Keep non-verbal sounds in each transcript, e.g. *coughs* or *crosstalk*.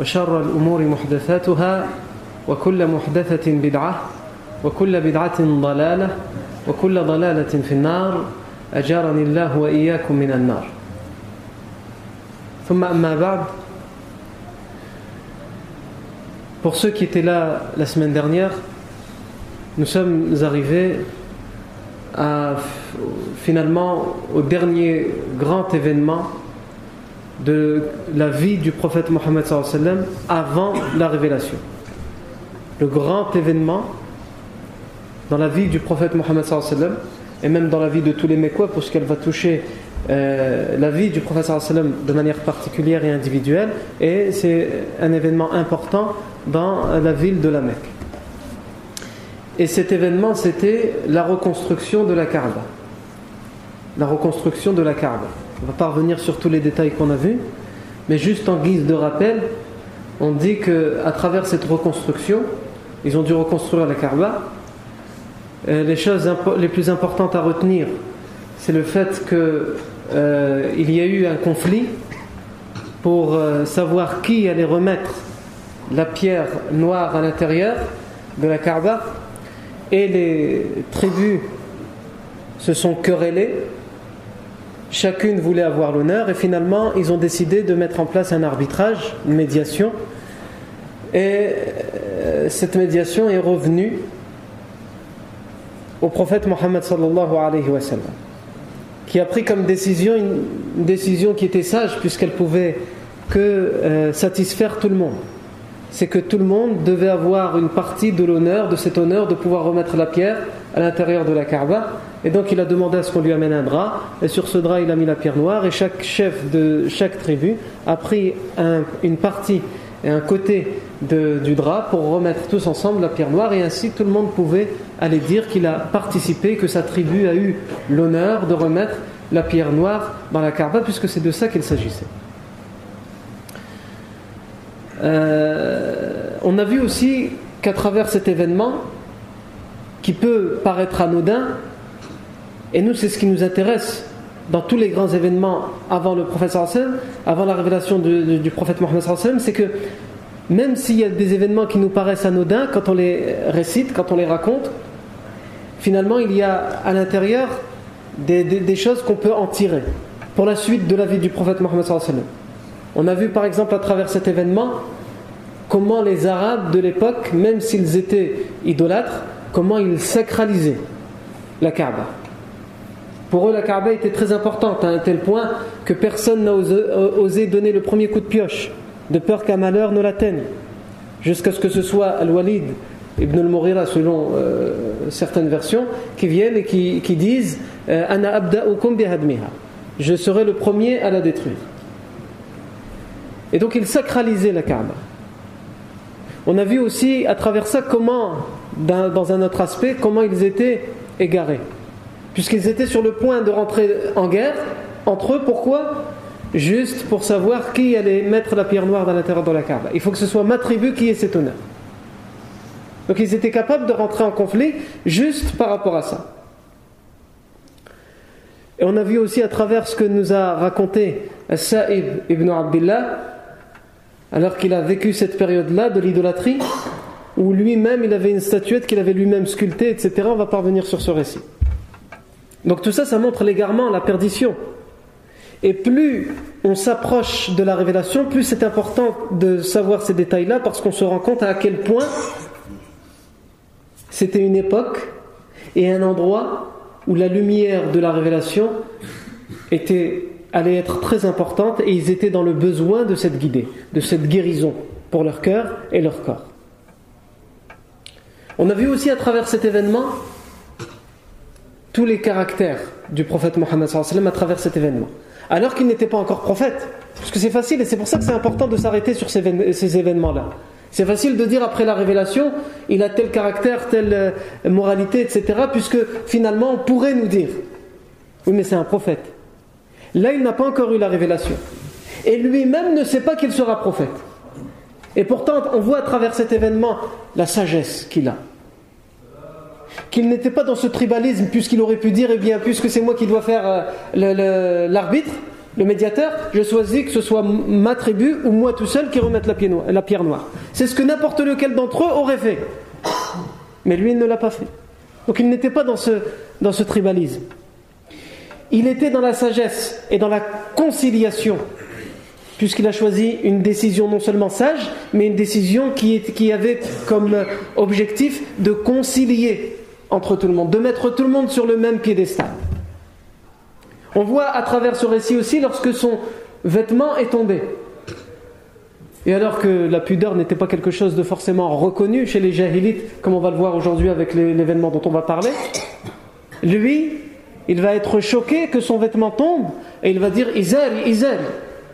وشر الأمور محدثاتها وكل محدثة بدعة وكل بدعة ضلالة وكل ضلالة في النار أجارني الله وإياكم من النار ثم أما بعد Pour ceux qui étaient là la semaine dernière, nous sommes arrivés à, finalement au dernier grand événement de la vie du prophète Mohammed avant la révélation. Le grand événement dans la vie du prophète Mohammed et même dans la vie de tous les Mekwa, puisqu'elle va toucher euh, la vie du prophète de manière particulière et individuelle, et c'est un événement important dans la ville de la Mecque. Et cet événement, c'était la reconstruction de la Kaaba. La reconstruction de la Kaaba. On ne va pas revenir sur tous les détails qu'on a vus, mais juste en guise de rappel, on dit qu'à travers cette reconstruction, ils ont dû reconstruire la Kaaba. Euh, les choses les plus importantes à retenir, c'est le fait qu'il euh, y a eu un conflit pour euh, savoir qui allait remettre la pierre noire à l'intérieur de la Kaaba et les tribus se sont querellées chacune voulait avoir l'honneur et finalement ils ont décidé de mettre en place un arbitrage, une médiation et euh, cette médiation est revenue au prophète Mohammed qui a pris comme décision une, décision qui était sage puisqu'elle pouvait que euh, satisfaire tout le monde c'est que tout le monde devait avoir une partie de l'honneur, de cet honneur de pouvoir remettre la pierre à l'intérieur de la Kaaba. Et donc il a demandé à ce qu'on lui amène un drap, et sur ce drap il a mis la pierre noire, et chaque chef de chaque tribu a pris une partie et un côté du drap pour remettre tous ensemble la pierre noire, et ainsi tout le monde pouvait aller dire qu'il a participé, que sa tribu a eu l'honneur de remettre la pierre noire dans la Kaaba, puisque c'est de ça qu'il s'agissait. Euh, on a vu aussi qu'à travers cet événement, qui peut paraître anodin, et nous c'est ce qui nous intéresse dans tous les grands événements avant le prophète avant la révélation du, prophète Mohammed c'est que même s'il y a des événements qui nous paraissent anodins, quand on les récite, quand on les raconte, finalement il y a à l'intérieur des, choses qu'on peut en tirer pour la suite de la vie du prophète Mohammed on a vu par exemple à travers cet événement comment les Arabes de l'époque, même s'ils étaient idolâtres, comment ils sacralisaient la Kaaba. Pour eux, la Kaaba était très importante, à un tel point que personne n'a osé, donner le premier coup de pioche, de peur qu'un malheur ne l'atteigne. Jusqu'à ce que ce soit Al-Walid ibn al-Mughira, selon euh, certaines versions, qui viennent et qui, disent euh, Ana Je serai le premier à la détruire. Et donc ils sacralisaient la Kaaba. On a vu aussi à travers ça comment, dans un autre aspect, comment ils étaient égarés. Puisqu'ils étaient sur le point de rentrer en guerre entre eux, pourquoi? Juste pour savoir qui allait mettre la pierre noire dans l'intérieur de la Kaaba. Il faut que ce soit ma tribu qui ait cet honneur. Donc ils étaient capables de rentrer en conflit juste par rapport à ça. Et on a vu aussi à travers ce que nous a raconté Sa'ib ibn Abdullah, alors qu'il a vécu cette période-là de l'idolâtrie, où lui-même il avait une statuette qu'il avait lui-même sculptée, etc. On va parvenir sur ce récit. Donc tout ça, ça montre l'égarement, la perdition. Et plus on s'approche de la révélation, plus c'est important de savoir ces détails-là, parce qu'on se rend compte à quel point c'était une époque et un endroit où la lumière de la révélation était allait être très importante et ils étaient dans le besoin de cette guidée, de cette guérison pour leur cœur et leur corps. On a vu aussi à travers cet événement tous les caractères du prophète Mohammed à travers cet événement. Alors qu'il n'était pas encore prophète. Parce que c'est facile et c'est pour ça que c'est important de s'arrêter sur ces, événements-là. C'est facile de dire après la révélation, il a tel caractère, telle euh, moralité, etc. Puisque finalement, on pourrait nous dire, oui mais c'est un prophète. Là, il n'a pas encore eu la révélation. Et lui-même ne sait pas qu'il sera prophète. Et pourtant, on voit à travers cet événement la sagesse qu'il a. Qu'il n'était pas dans ce tribalisme, puisqu'il aurait pu dire, eh bien, puisque c'est moi qui dois faire euh, l'arbitre, le médiateur, je choisis que ce soit ma tribu ou moi tout seul qui remette la, pierre noire. C'est ce que n'importe lequel d'entre eux aurait fait. Mais lui, il ne l'a pas fait. Donc il n'était pas dans ce, dans ce tribalisme. Il était dans la sagesse et dans la conciliation, puisqu'il a choisi une décision non seulement sage, mais une décision qui, qui avait comme objectif de concilier entre tout le monde, de mettre tout le monde sur le même piédestal. On voit à travers ce récit aussi lorsque son vêtement est tombé. Et alors que la pudeur n'était pas quelque chose de forcément reconnu chez les jahilites, comme on va le voir aujourd'hui avec l'événement dont on va parler, lui, il va être choqué que son vêtement tombe et il va dire Izal, Izal,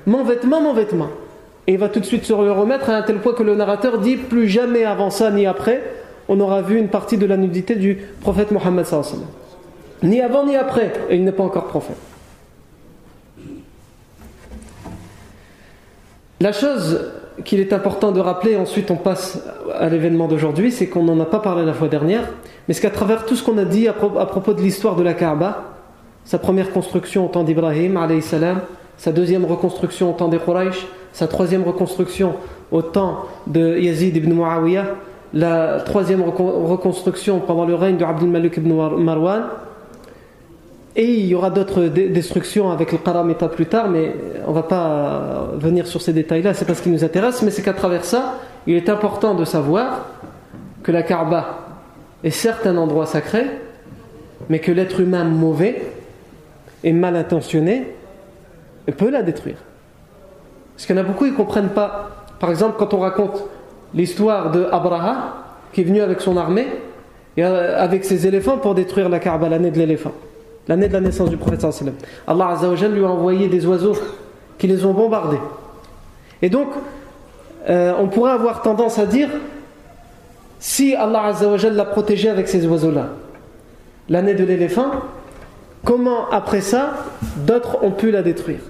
mon vêtement, mon vêtement. Et il va tout de suite se le remettre à un tel point que le narrateur dit plus jamais avant ça ni après, on aura vu une partie de la nudité du prophète Mohammed ni avant ni après, et il n'est pas encore prophète. La chose qu'il est important de rappeler, ensuite on passe à l'événement d'aujourd'hui, c'est qu'on n'en a pas parlé la fois dernière, mais c'est qu'à travers tout ce qu'on a dit à propos de l'histoire de la Kaaba, sa première construction au temps d'Ibrahim, sa deuxième reconstruction au temps des Quraysh, sa troisième reconstruction au temps de Yazid ibn Muawiyah, la troisième reconstruction pendant le règne de Abdul Malik ibn Marwan, et il y aura d'autres destructions avec le Qaramita plus tard, mais on ne va pas venir sur ces détails-là, c'est pas ce qui nous intéresse, mais c'est qu'à travers ça, il est important de savoir que la Kaaba est certes un endroit sacré, mais que l'être humain mauvais et mal intentionné peut la détruire. Parce qu'il y en a beaucoup, ils ne comprennent pas. Par exemple, quand on raconte l'histoire de qui est venu avec son armée, et euh, avec ses éléphants pour détruire la Kaaba, l'année de l'éléphant l'année de la naissance du prophète Allah Azzawajal lui a envoyé des oiseaux qui les ont bombardés. Et donc, euh, on pourrait avoir tendance à dire si Allah Azzawajal l'a protégé avec ces oiseaux-là, l'année de l'éléphant, comment après ça d'autres ont pu la détruire?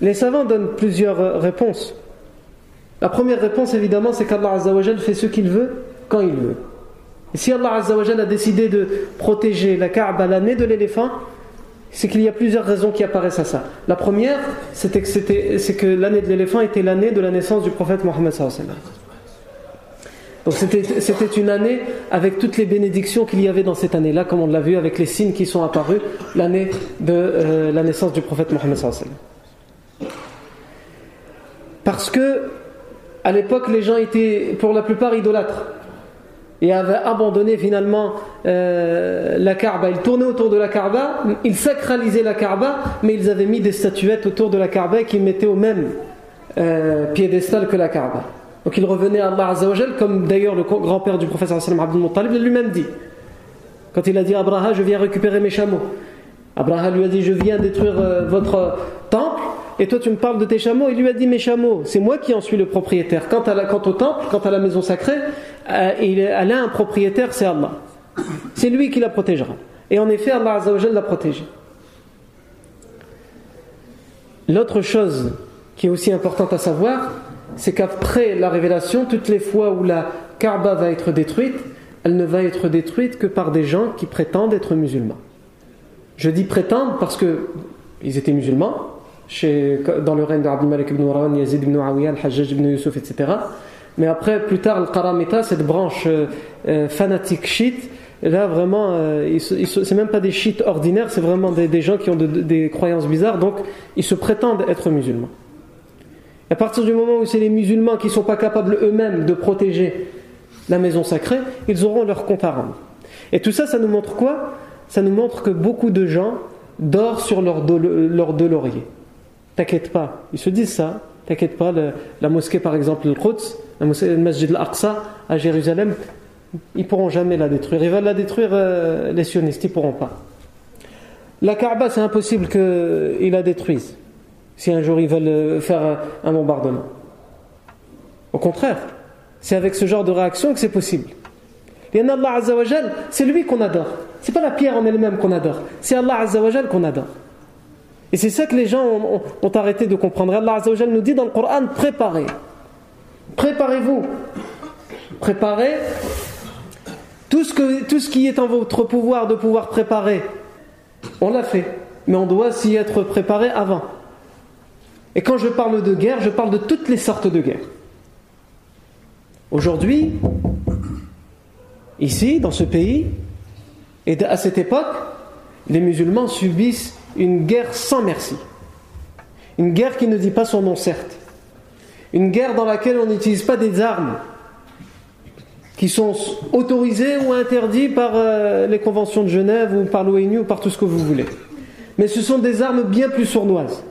Les savants donnent plusieurs réponses. La première réponse, évidemment, c'est qu'Allah Azzawajal fait ce qu'il veut quand il veut. Et si Allah Azzawajal a décidé de protéger la Kaaba l'année de l'éléphant, c'est qu'il y a plusieurs raisons qui apparaissent à ça. La première, c'est que, que l'année de l'éléphant était l'année de la naissance du prophète Mohammed. Donc c'était une année avec toutes les bénédictions qu'il y avait dans cette année-là, comme on l'a vu avec les signes qui sont apparus, l'année de euh, la naissance du prophète Mohammed. Parce que à l'époque, les gens étaient pour la plupart idolâtres et avaient abandonné finalement euh, la Kaaba. Ils tournaient autour de la Kaaba, ils sacralisaient la Kaaba, mais ils avaient mis des statuettes autour de la Kaaba qu'ils mettaient au même euh, piédestal que la Kaaba. Donc ils revenaient à Allah comme d'ailleurs le grand-père du professeur Abdul Muttalib lui-même dit. Quand il a dit à Abraha, je viens récupérer mes chameaux. Abraha lui a dit, je viens détruire euh, votre temple et toi tu me parles de tes chameaux. Il lui a dit mes chameaux, c'est moi qui en suis le propriétaire. Quant, à la, quant au temple, quant à la maison sacrée, euh, elle a un propriétaire, c'est Allah. C'est lui qui la protégera. Et en effet, Allah l'a protégé. L'autre chose qui est aussi importante à savoir, c'est qu'après la révélation, toutes les fois où la Kaaba va être détruite, elle ne va être détruite que par des gens qui prétendent être musulmans. Je dis prétendent parce que ils étaient musulmans, chez, dans le règne d'Abdul Malik ibn Marwan, Yazid ibn Awiyah, Al-Hajjaj ibn Yusuf, etc. Mais après, plus tard, le Karamita, cette branche euh, euh, fanatique chiite, là vraiment, euh, c'est même pas des chiites ordinaires, c'est vraiment des, gens qui ont des croyances bizarres, donc ils se prétendent être musulmans. Et à partir du moment où c'est les musulmans qui ne sont pas capables eux-mêmes de protéger la maison sacrée, ils auront leur compte. Et tout ça, ça nous montre quoi? Ça nous montre que beaucoup de gens dorment sur leur dos, leur dos laurier. T'inquiète pas, ils se disent ça. T'inquiète pas, la mosquée par exemple, le Quds, la mosquée le Masjid al-Aqsa à Jérusalem, ils pourront jamais la détruire. Ils veulent la détruire, euh, les sionistes, ils pourront pas. La Kaaba, c'est impossible qu'ils la détruisent si un jour ils veulent euh, faire un bombardement. Au contraire, c'est avec ce genre de réaction que c'est possible. Et Allah Azzawajal, c'est lui qu'on adore. C'est pas la pierre en elle-même qu'on adore, c'est Allah Azzawajal qu'on adore. Et c'est ça que les gens ont, arrêté de comprendre. Allah Azzawajal nous dit dans le Coran préparez. Préparez-vous. Préparez tout ce, que, tout ce qui est en votre pouvoir de pouvoir préparer. On l'a fait, mais on doit s'y être préparé avant. Et quand je parle de guerre, je parle de toutes les sortes de guerres. Aujourd'hui, ici, dans ce pays, et à cette époque, les musulmans subissent une guerre sans merci. Une guerre qui ne dit pas son nom, certes. Une guerre dans laquelle on n'utilise pas des armes qui sont autorisées ou interdites par euh, les conventions de Genève ou par l'ONU ou par tout ce que vous voulez. Mais ce sont des armes bien plus sournoises.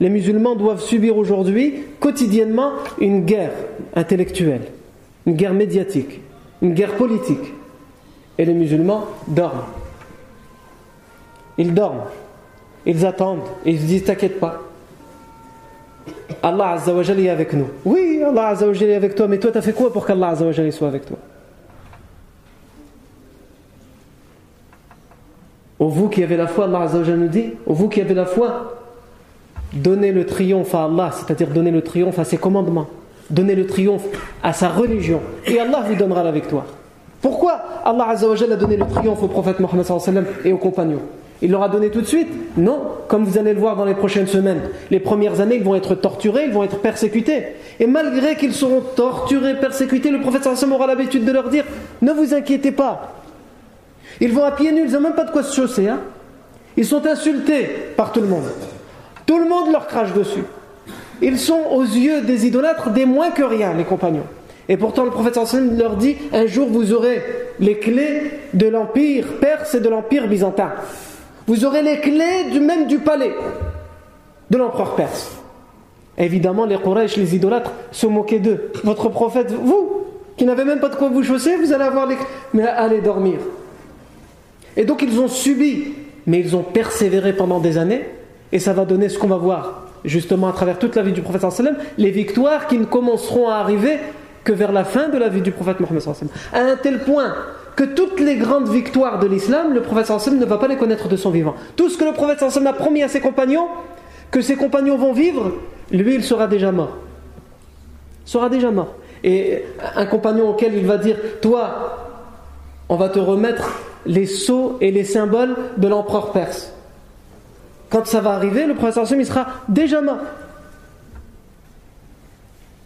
Les musulmans doivent subir aujourd'hui, quotidiennement, une guerre intellectuelle une guerre médiatique, une guerre politique. Et les musulmans dorment. Ils dorment. Ils attendent. Et ils se disent T'inquiète pas. Allah Azzawajal est avec nous. Oui, Allah Azzawajal est avec toi, mais toi, tu as fait quoi pour qu'Allah Azzawajal soit avec toi? Au vous qui avez la foi, Allah Azzawajal nous dit Au vous qui avez la foi, donnez le triomphe à Allah, c'est-à-dire donnez le triomphe à ses commandements. Donnez le triomphe à sa religion et Allah vous donnera la victoire. Pourquoi Allah Azzawajal a donné le triomphe au prophète Mohammed et aux compagnons? Il leur a donné tout de suite Non, comme vous allez le voir dans les prochaines semaines, les premières années ils vont être torturés, ils vont être persécutés. Et malgré qu'ils seront torturés, persécutés, le prophète aura l'habitude de leur dire Ne vous inquiétez pas. Ils vont à pieds nus, ils n'ont même pas de quoi se chausser. Hein. Ils sont insultés par tout le monde. Tout le monde leur crache dessus. Ils sont aux yeux des idolâtres des moins que rien, les compagnons. Et pourtant, le prophète leur dit Un jour, vous aurez les clés de l'empire perse et de l'empire byzantin. Vous aurez les clés du même du palais de l'empereur perse. Évidemment, les Quraysh, les idolâtres, se moquaient d'eux. Votre prophète, vous, qui n'avez même pas de quoi vous chausser, vous allez avoir les. Mais allez dormir. Et donc, ils ont subi, mais ils ont persévéré pendant des années, et ça va donner ce qu'on va voir justement à travers toute la vie du prophète sallam, les victoires qui ne commenceront à arriver que vers la fin de la vie du prophète Mohammed sallam. À un tel point que toutes les grandes victoires de l'islam, le prophète sallam ne va pas les connaître de son vivant. Tout ce que le prophète sallam a promis à ses compagnons, que ses compagnons vont vivre, lui il sera déjà mort. Il sera déjà mort. Et un compagnon auquel il va dire, toi, on va te remettre les sceaux et les symboles de l'empereur perse quand ça va arriver, le prophète il sera déjà mort.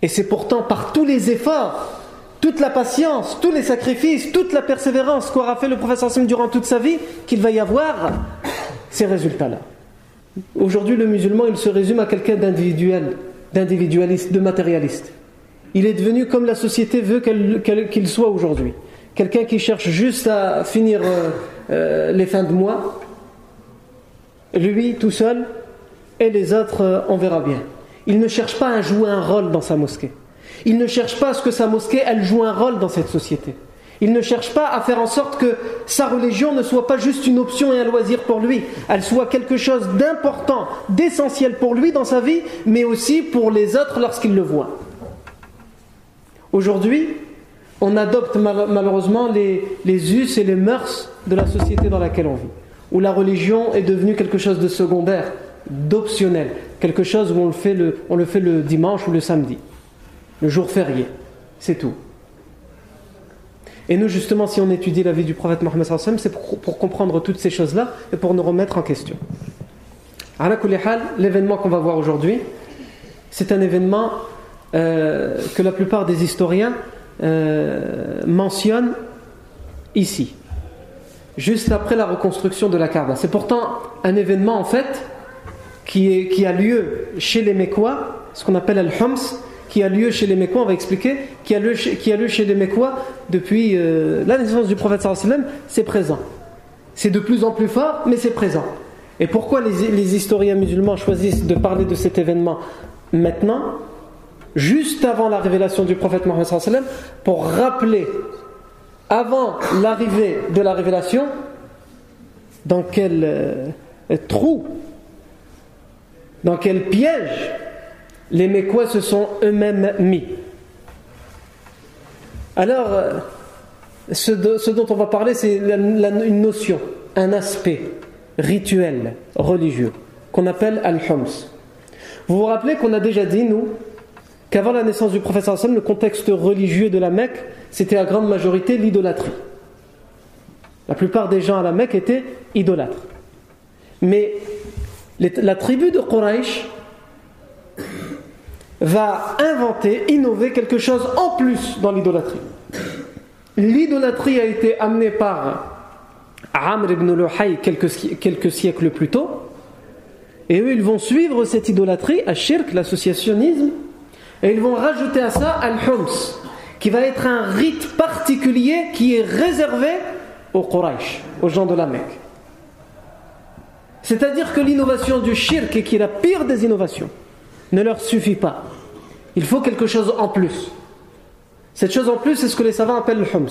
Et c'est pourtant par tous les efforts, toute la patience, tous les sacrifices, toute la persévérance qu'aura fait le prophète durant toute sa vie qu'il va y avoir ces résultats-là. Aujourd'hui, le musulman, il se résume à quelqu'un d'individuel, d'individualiste, de matérialiste. Il est devenu comme la société veut qu'il soit aujourd'hui. Quelqu'un qui cherche juste à finir euh, euh, les fins de mois, lui tout seul, et les autres, euh, on verra bien. Il ne cherche pas à jouer un rôle dans sa mosquée. Il ne cherche pas à ce que sa mosquée, elle joue un rôle dans cette société. Il ne cherche pas à faire en sorte que sa religion ne soit pas juste une option et un loisir pour lui, elle soit quelque chose d'important, d'essentiel pour lui dans sa vie, mais aussi pour les autres lorsqu'ils le voient. Aujourd'hui, on adopte malheureusement les, les us et les mœurs de la société dans laquelle on vit où la religion est devenue quelque chose de secondaire, d'optionnel, quelque chose où on le, fait le, on le fait le dimanche ou le samedi, le jour férié, c'est tout. Et nous, justement, si on étudie la vie du prophète Mohammed, c'est pour, comprendre toutes ces choses-là et pour nous remettre en question. L'événement qu'on va voir aujourd'hui, c'est un événement euh, que la plupart des historiens euh, mentionnent ici juste après la reconstruction de la Kaaba. C'est pourtant un événement en fait qui, a lieu chez les Mécois, ce qu'on appelle Al-Hums, qui a lieu chez les Mécois, on va expliquer, qui a lieu, chez les Mécois depuis euh, la naissance du prophète sallam, c'est présent. C'est de plus en plus fort, mais c'est présent. Et pourquoi les, les, historiens musulmans choisissent de parler de cet événement maintenant, juste avant la révélation du prophète Mohammed sallam, pour rappeler avant l'arrivée de la révélation, dans quel euh, trou, dans quel piège les Mécois se sont eux-mêmes mis. Alors, euh, ce, dont on va parler, c'est une notion, un aspect rituel, religieux, qu'on appelle al-hums. Vous vous rappelez qu'on a déjà dit, nous, qu'avant la naissance du professeur Hassan, le contexte religieux de la Mecque, c'était à grande majorité l'idolâtrie. La plupart des gens à la Mecque étaient idolâtres. Mais la tribu de Quraysh va inventer, innover quelque chose en plus dans l'idolâtrie. L'idolâtrie a été amenée par Amr ibn Luhay quelques, siècles plus tôt, et eux ils vont suivre cette idolâtrie, à shirk, l'associationnisme, et ils vont rajouter à ça al-hums, qui va être un rite particulier qui est réservé aux Quraysh, aux gens de la Mecque. C'est-à-dire que l'innovation du shirk, qui est la pire des innovations, ne leur suffit pas. Il faut quelque chose en plus. Cette chose en plus, c'est ce que les savants appellent le hums.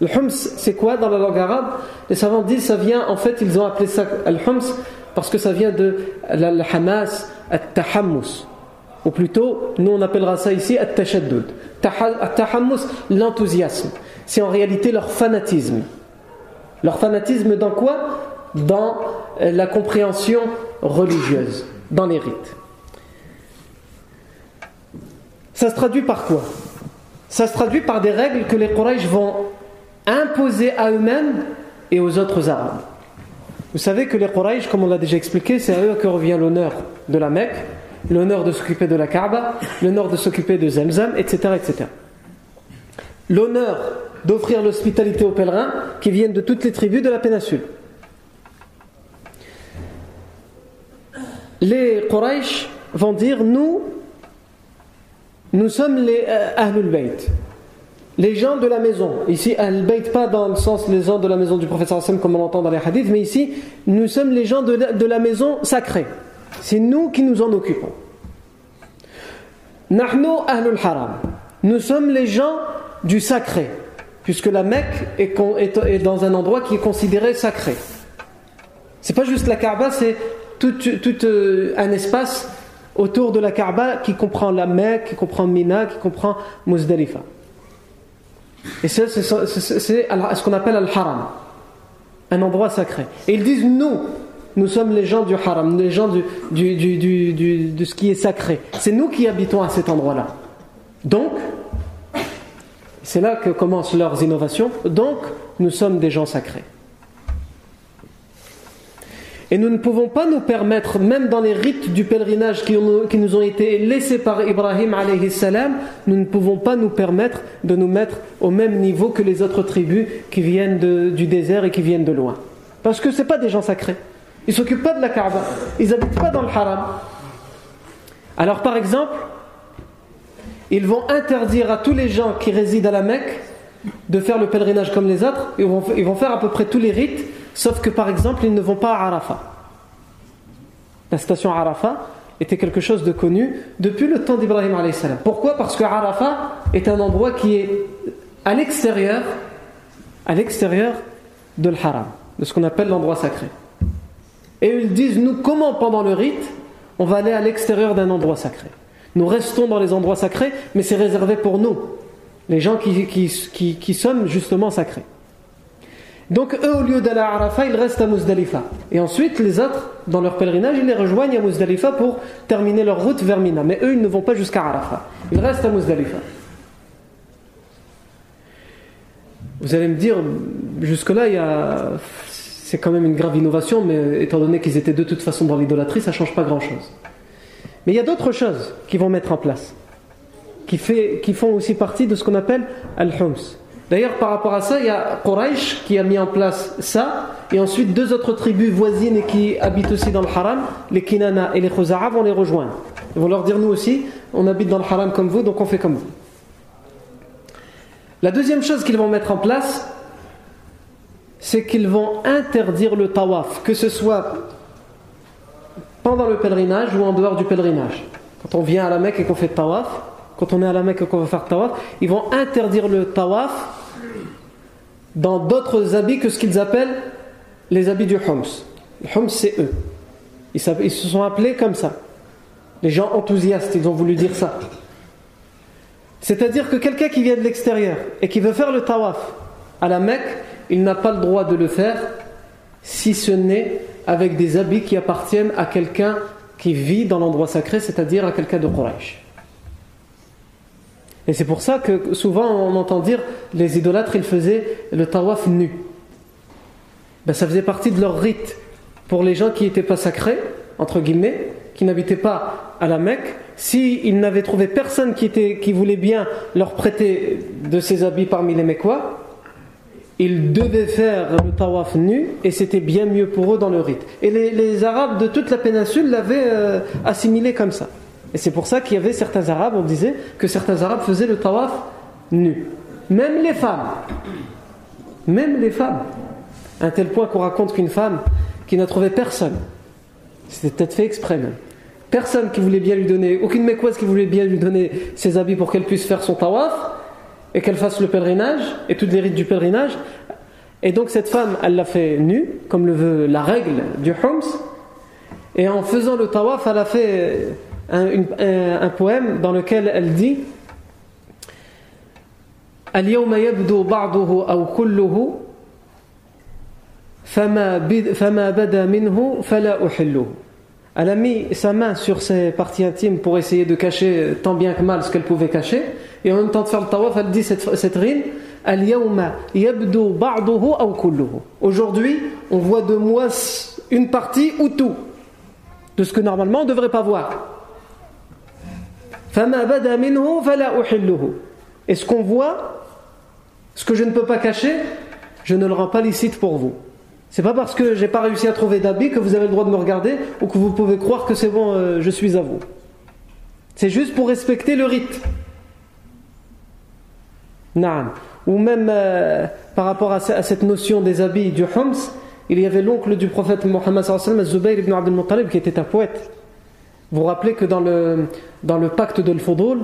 Le hums, c'est quoi dans la langue arabe? Les savants disent ça vient, en fait, ils ont appelé ça le hums parce que ça vient de la hamas, al-tahammus. Ou plutôt, nous on appellera ça ici al-tashaddud. Al-tahammus, l'enthousiasme. C'est en réalité leur fanatisme. Leur fanatisme dans quoi? Dans euh, la compréhension religieuse, dans les rites. Ça se traduit par quoi? Ça se traduit par des règles que les Quraysh vont imposer à eux-mêmes et aux autres Arabes. Vous savez que les Quraysh, comme on l'a déjà expliqué, c'est à eux que revient l'honneur de la Mecque, l'honneur de s'occuper de la Kaaba, l'honneur de s'occuper de Zamzam, etc. etc. L'honneur d'offrir l'hospitalité aux pèlerins qui viennent de toutes les tribus de la péninsule. Les Quraysh vont dire nous, nous sommes les euh, Ahlul Bayt, les gens de la maison. Ici, Ahlul Bayt, pas dans le sens les gens de la maison du professeur Hassan comme on l'entend dans les hadiths, mais ici, nous sommes les gens de la, de la maison sacrée. C'est nous qui nous en occupons. Nahnu Ahlul Haram. Nous sommes les gens du sacré, puisque la Mecque est, est, dans un endroit qui est considéré sacré. C'est pas juste la Kaaba, c'est tout, tout euh, un espace autour de la Kaaba qui comprend la Mecque, qui comprend Mina, qui comprend Muzdalifa. Et c'est ce qu'on appelle Al-Haram, un endroit sacré. Et ils disent nous, nous sommes les gens du Haram, les gens du, de ce qui est sacré. C'est nous qui habitons à cet endroit-là. Donc, c'est là que commencent leurs innovations. Donc, nous sommes des gens sacrés. Et nous ne pouvons pas nous permettre, même dans les rites du pèlerinage qui, nous ont été laissés par Ibrahim salam, nous ne pouvons pas nous permettre de nous mettre au même niveau que les autres tribus qui viennent du désert et qui viennent de loin. Parce que ce pas des gens sacrés. Ils ne s'occupent pas de la Kaaba. Ils n'habitent pas dans le haram. Alors par exemple, ils vont interdire à tous les gens qui résident à la Mecque de faire le pèlerinage comme les autres. Ils vont faire à peu près tous les rites Sauf que par exemple, ils ne vont pas à Arafat. La station Arafat était quelque chose de connu depuis le temps d'Ibrahim. Pourquoi? Parce que Arafat est un endroit qui est à l'extérieur, à l'extérieur de l'haram, de ce qu'on appelle l'endroit sacré. Et ils disent, nous, comment pendant le rite, on va aller à l'extérieur d'un endroit sacré? Nous restons dans les endroits sacrés, mais c'est réservé pour nous, les gens qui sommes justement sacrés. Donc eux, au lieu d'aller à Arafat, ils restent à Muzdalifa. Et ensuite, les autres, dans leur pèlerinage, ils les rejoignent à Muzdalifa pour terminer leur route vers Mina. Mais eux, ils ne vont pas jusqu'à Arafat. Ils restent à Muzdalifa. Vous allez me dire, jusque-là, c'est quand même une grave innovation, mais étant donné qu'ils étaient de toute façon dans l'idolâtrie, ça ne change pas grand-chose. Mais il y a d'autres choses qu'ils vont mettre en place, qui, qui font aussi partie de ce qu'on appelle Al-Hums. D'ailleurs, par rapport à ça, il y a Quraysh qui a mis en place ça, et ensuite deux autres tribus voisines qui habitent aussi dans le haram, les Kinana et les Khuza'a vont les rejoindre. Ils vont leur dire nous aussi, on habite dans le haram comme vous, donc on fait comme vous. La deuxième chose qu'ils vont mettre en place, c'est qu'ils vont interdire le tawaf, que ce soit pendant le pèlerinage ou en dehors du pèlerinage. Quand on vient à la Mecque et qu'on fait tawaf, quand on est à la Mecque et qu'on va faire tawaf, ils vont interdire le tawaf dans d'autres habits que ce qu'ils appellent les habits du Homs. Le Homs, c'est eux. Ils, se sont appelés comme ça. Les gens enthousiastes, ils ont voulu dire ça. C'est-à-dire que quelqu'un qui vient de l'extérieur et qui veut faire le tawaf à la Mecque, il n'a pas le droit de le faire si ce n'est avec des habits qui appartiennent à quelqu'un qui vit dans l'endroit sacré, c'est-à-dire à quelqu'un de Quraysh. Et c'est pour ça que souvent on entend dire les idolâtres ils faisaient le tawaf nu. Ben, ça faisait partie de leur rite pour les gens qui n'étaient pas sacrés, entre guillemets, qui n'habitaient pas à la Mecque, s'ils n'avaient trouvé personne qui, était, qui voulait bien leur prêter de ses habits parmi les Mecquois, ils devaient faire le tawaf nu et c'était bien mieux pour eux dans le rite. Et les, Arabes de toute la péninsule l'avaient euh, assimilé comme ça. Et c'est pour ça qu'il y avait certains Arabes, on disait que certains Arabes faisaient le tawaf nu. Même les femmes. Même les femmes. À un tel point qu'on raconte qu'une femme qui n'a trouvé personne, c'était peut-être fait exprès même, personne qui voulait bien lui donner, aucune mécoise qui voulait bien lui donner ses habits pour qu'elle puisse faire son tawaf et qu'elle fasse le pèlerinage et toutes les rites du pèlerinage. Et donc cette femme, elle l'a fait nue, comme le veut la règle du Homs. Et en faisant le tawaf, elle a fait un, poème dans lequel elle dit اليوم يبدو بعضه أو كله فما بدا منه فلا أحله Elle a mis sa main sur ses parties intimes pour essayer de cacher tant bien que mal ce qu'elle pouvait cacher. Et en même temps de faire le tawaf, elle dit cette, cette rime Aujourd'hui, on voit de moi une partie ou tout de ce que normalement on ne devrait pas voir. Et ce qu'on voit, ce que je ne peux pas cacher, je ne le rends pas licite pour vous. C'est pas parce que j'ai pas réussi à trouver d'habits que vous avez le droit de me regarder ou que vous pouvez croire que c'est bon, euh, je suis à vous. C'est juste pour respecter le rite. Ou même euh, par rapport à, cette notion des habits du Homs, il y avait l'oncle du prophète Mohammed Zubayr ibn Abdul Muttalib, qui était un poète. Vous vous rappelez que dans le, pacte de l'Fodol,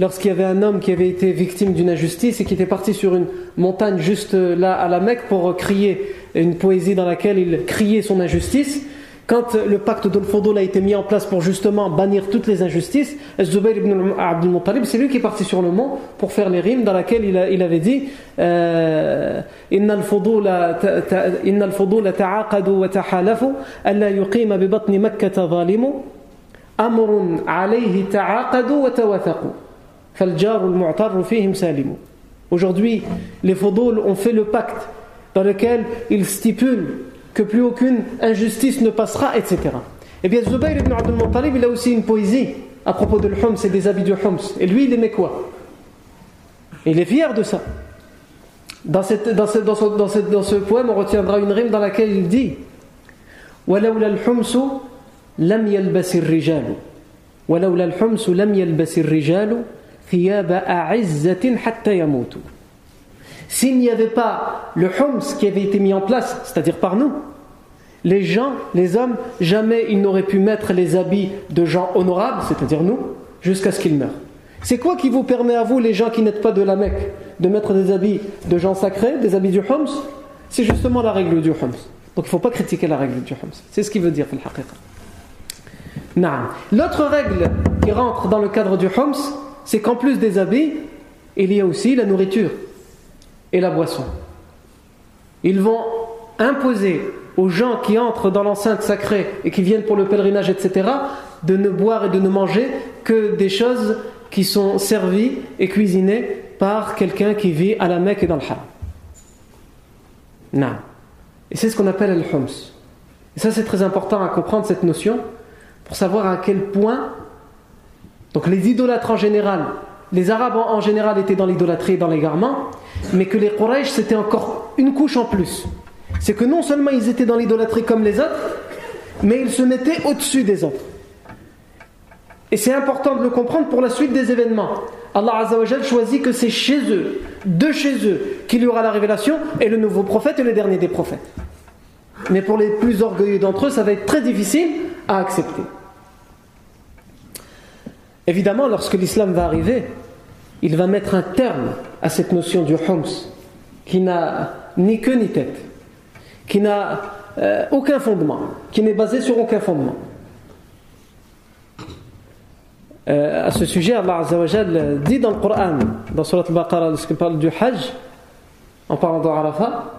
lorsqu'il y avait un homme qui avait été victime d'une injustice et qui était parti sur une montagne juste là à la Mecque pour crier une poésie dans laquelle il criait son injustice. Quand le pacte d'Ol a été mis en place pour justement bannir toutes les injustices, Zubayr ibn Abdul Muttalib, c'est lui qui est parti sur le mont pour faire les rimes dans laquelle il, il avait dit Inna al-fudula ta'aqadu wa tahalafu alla yuqima bi batni makkata zalimu amrun alayhi ta'aqadu wa tawathaqu fal jaru al-mu'tarru fihim salimu Aujourd'hui, les Fudul ont fait le pacte dans lequel il stipule que plus aucune injustice ne passera, etc. Eh bien, Zubayr ibn Abdul Muttalib, il a aussi une poésie à propos de l'Homs et des habits du Homs. Et lui, il aimait quoi Il est fier de ça. Dans, cette, dans, ce, dans, ce, dans, ce, dans, ce, poème, on retiendra une rime dans laquelle il dit ولولا الحمص لم يلبس الرجال ولولا الحمص لم يلبس الرجال ثياب أعزة حتى يموتوا s'il n'y avait pas le Homs qui avait été mis en place, c'est-à-dire par nous, les gens, les hommes, jamais ils n'auraient pu mettre les habits de gens honorables, c'est-à-dire nous, jusqu'à ce qu'ils meurent. C'est quoi qui vous permet à vous, les gens qui n'êtes pas de la Mecque, de mettre des habits de gens sacrés, des habits du Homs C'est justement la règle du Homs. Donc il ne faut pas critiquer la règle du Homs. C'est ce qu'il veut dire, L'autre règle qui rentre dans le cadre du Homs, c'est qu'en plus des habits, il y a aussi la nourriture et la boisson. Ils vont imposer aux gens qui entrent dans l'enceinte sacrée et qui viennent pour le pèlerinage, etc., de ne boire et de ne manger que des choses qui sont servies et cuisinées par quelqu'un qui vit à la Mecque et dans le Haram. Non. Et c'est ce qu'on appelle le Homs. Et ça, c'est très important à comprendre cette notion pour savoir à quel point, donc les idolâtres en général, les Arabes en général étaient dans l'idolâtrie et dans l'égarement, mais que les Quraysh c'était encore une couche en plus. C'est que non seulement ils étaient dans l'idolâtrie comme les autres, mais ils se mettaient au-dessus des autres. Et c'est important de le comprendre pour la suite des événements. Allah Azzawajal choisit que c'est chez eux, de chez eux, qu'il y aura la révélation et le nouveau prophète et le dernier des prophètes. Mais pour les plus orgueilleux d'entre eux, ça va être très difficile à accepter. Évidemment, lorsque l'islam va arriver, il va mettre un terme à cette notion du Homs, qui n'a ni queue ni tête, qui n'a euh, aucun fondement, qui n'est basé sur aucun fondement. Euh, à ce sujet, Allah Azzawajal dit dans le Coran, dans Surat al-Baqarah, lorsqu'il parle du Hajj, en parlant de Arafat,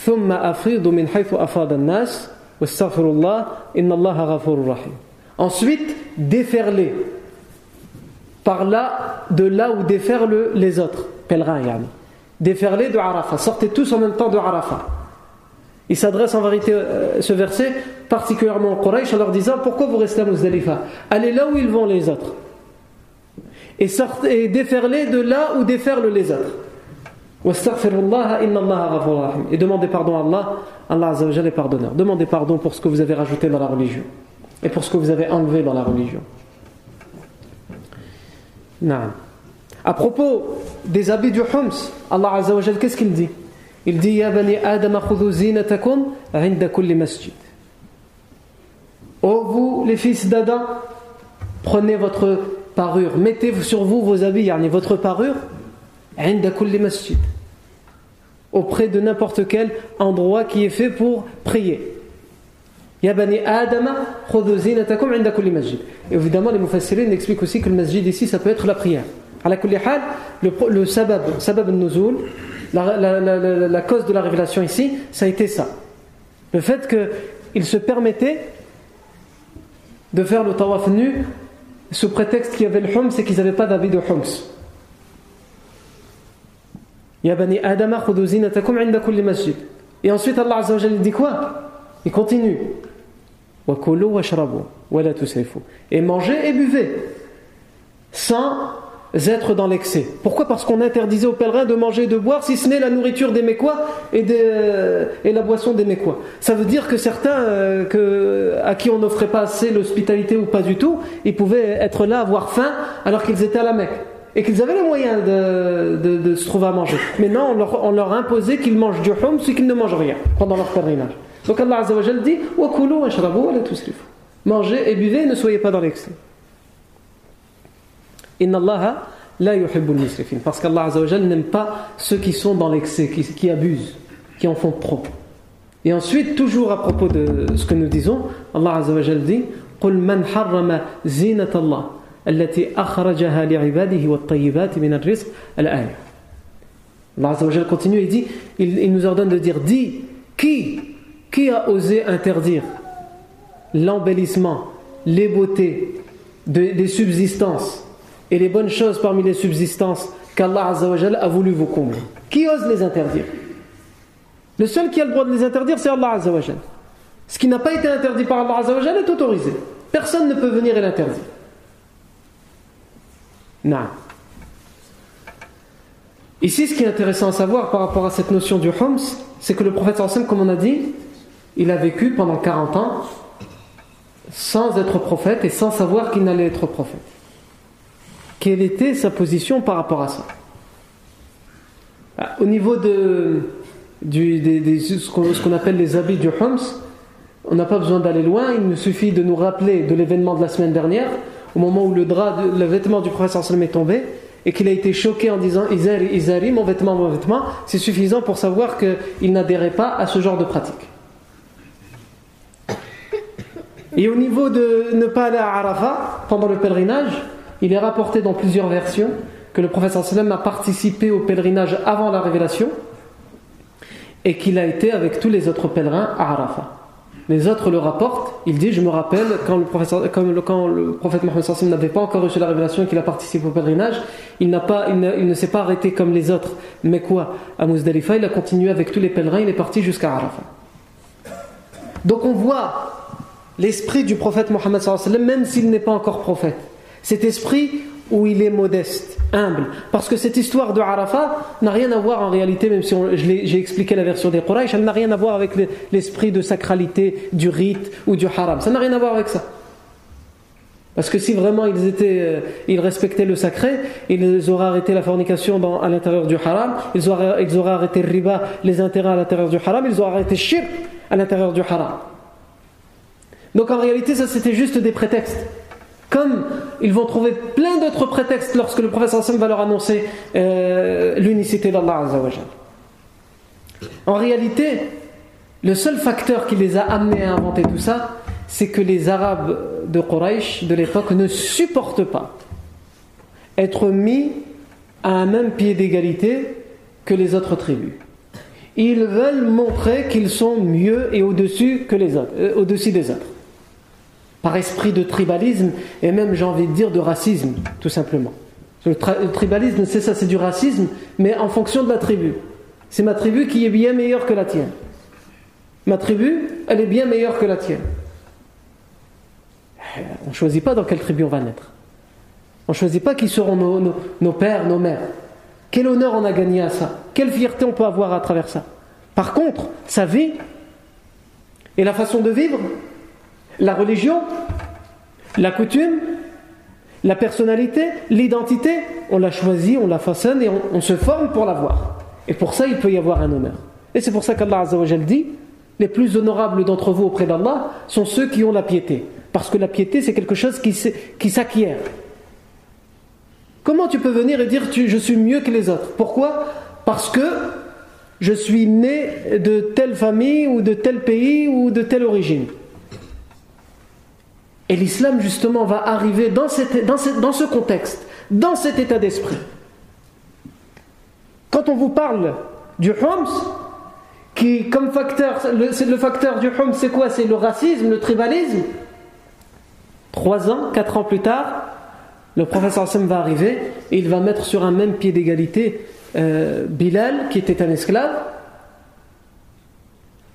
ثم أفيض من حيث أفاض الناس واستغفر الله إن الله غفور رحيم Ensuite, déferler par là, de là où déferlent les autres pèlerins. Yani. Déferler de Arafat. Sortez tous en même temps de Arafat. Il s'adresse en vérité, euh, ce verset, particulièrement au Quraysh, en leur disant Pourquoi vous restez à Muzdalifa? Allez là où ils vont les autres. Et, sortez, et déferlez de là où déferlent les autres. Et demandez pardon à Allah. Allah est pardonneur. Demandez pardon pour ce que vous avez rajouté dans la religion et pour ce que vous avez enlevé dans la religion. Non. À propos des habits du Homs, Allah Azzawajal, qu'est-ce qu'il dit? Il dit Ya bani Adam zinatakum masjid. Oh vous, les fils d'Adam, prenez votre parure, mettez sur vous vos habits, yani votre parure, masjid, auprès de n'importe quel endroit qui est fait pour prier. Ya bani Adam, zinatakum inda kulli masjid. Évidemment, les mufassirin expliquent aussi que le masjid ici, ça peut être la prière. Le, le sabab, sabab nuzul, la, la, la, la, cause de la révélation ici, ça a été ça. Le fait qu'il se permettait de faire le tawaf nu sous prétexte qu'il y avait le hums et qu'ils n'avaient pas d'habit de hums. Ya bani Adam, zinatakum inda kulli masjid. Et ensuite Allah Azza dit quoi? Il continue. Et mangez et buvez sans être dans l'excès. Pourquoi? Parce qu'on interdisait aux pèlerins de manger et de boire si ce n'est la nourriture des Mécois et, et la boisson des Mécois. Ça veut dire que certains euh, que, à qui on n'offrait pas assez l'hospitalité ou pas du tout, ils pouvaient être là, avoir faim alors qu'ils étaient à la Mecque. Et qu'ils avaient les moyens de, de, se trouver à manger. Mais non, on leur, on leur imposait qu'ils mangent du hum, ce qu'ils ne mangent rien pendant leur pèlerinage. Donc Allah Azzawajal dit Mangez et buvez et ne soyez pas dans l'excès. Inna Allah la yuhibbul musrifin. Parce qu'Allah Azzawajal n'aime pas ceux qui sont dans l'excès, qui, qui abusent, qui en font trop. Et ensuite, toujours à propos de ce que nous disons, Allah Azzawajal dit قل من حرم زينة الله التي أخرجها لعباده والطيبات من الرزق الآية Allah Azzawajal continue et dit il, il nous ordonne de dire dis qui qui a osé interdire l'embellissement, les beautés des subsistances et les bonnes choses parmi les subsistances qu'Allah a voulu vous combler? Qui ose les interdire? Le seul qui a le droit de les interdire, c'est Allah Azzawajal. Ce qui n'a pas été interdit par Allah est autorisé. Personne ne peut venir et l'interdire. Non. Ici, ce qui est intéressant à savoir par rapport à cette notion du Homs, c'est que le prophète, comme on a dit, il a vécu pendant 40 ans sans être prophète et sans savoir qu'il n'allait être prophète. Quelle était sa position par rapport à ça? Ah, Au niveau de ce qu'on appelle les habits du Homs, on n'a pas besoin d'aller loin, il nous suffit de nous rappeler de l'événement de la semaine dernière, au moment où le drap, le vêtement du prophète est tombé, et qu'il a été choqué en disant Izari, Izari, mon vêtement, mon vêtement, c'est suffisant pour savoir qu'il n'adhérait pas à ce genre de pratique. Et au niveau de ne pas aller à Arafat pendant le pèlerinage, il est rapporté dans plusieurs versions que le prophète sallam a participé au pèlerinage avant la révélation et qu'il a été avec tous les autres pèlerins à Arafat. Les autres le rapportent, il dit Je me rappelle quand le prophète, quand le prophète Mohammed n'avait pas encore reçu la révélation et qu'il a participé au pèlerinage, il, pas, il ne, s'est pas arrêté comme les autres, mais quoi? À Muzdalifa, il a continué avec tous les pèlerins, il est parti jusqu'à Arafat. Donc on voit l'esprit du prophète Mohammed même s'il n'est pas encore prophète. Cet esprit où il est modeste, humble. Parce que cette histoire de Arafat n'a rien à voir en réalité, même si j'ai expliqué la version des Quraysh, elle n'a rien à voir avec l'esprit de sacralité du rite ou du haram. Ça n'a rien à voir avec ça. Parce que si vraiment ils, étaient, euh, ils respectaient le sacré, ils auraient arrêté la fornication à l'intérieur du haram, ils auraient, ils auraient arrêté le riba, les intérêts à l'intérieur du haram, ils auraient arrêté shirk à l'intérieur du haram. Donc en réalité, ça c'était juste des prétextes. Comme ils vont trouver plein d'autres prétextes lorsque le prophète sallam va leur annoncer euh, l'unicité d'Allah En réalité, le seul facteur qui les a amenés à inventer tout ça, c'est que les Arabes de Quraysh de l'époque ne supportent pas être mis à un même pied d'égalité que les autres tribus. Ils veulent montrer qu'ils sont mieux et au-dessus euh, au-dessus des autres. Par esprit de tribalisme et même, j'ai envie de dire, de racisme, tout simplement. Le, tribalisme, c'est ça, c'est du racisme, mais en fonction de la tribu. C'est ma tribu qui est bien meilleure que la tienne. Ma tribu, elle est bien meilleure que la tienne. On ne choisit pas dans quelle tribu on va naître. On ne choisit pas qui seront nos, pères, nos mères. Quel honneur on a gagné à ça Quelle fierté on peut avoir à travers ça Par contre, sa vie et la façon de vivre, la religion, la coutume, la personnalité, l'identité, on l'a choisi, on la façonne et on, se forme pour l'avoir. Et pour ça, il peut y avoir un honneur. Et c'est pour ça qu'Allah dit les plus honorables d'entre vous auprès d'Allah sont ceux qui ont la piété. Parce que la piété, c'est quelque chose qui s'acquiert. Comment tu peux venir et dire je suis mieux que les autres? Pourquoi? Parce que je suis né de telle famille ou de tel pays ou de telle origine. Et l'islam, justement, va arriver dans, ce contexte, dans cet état d'esprit. Quand on vous parle du Homs, qui, comme facteur, le, le facteur du Homs, c'est quoi? C'est le racisme, le tribalisme. Trois ans, quatre ans plus tard, le professeur Hassan va arriver et il va mettre sur un même pied d'égalité euh, Bilal, qui était un esclave,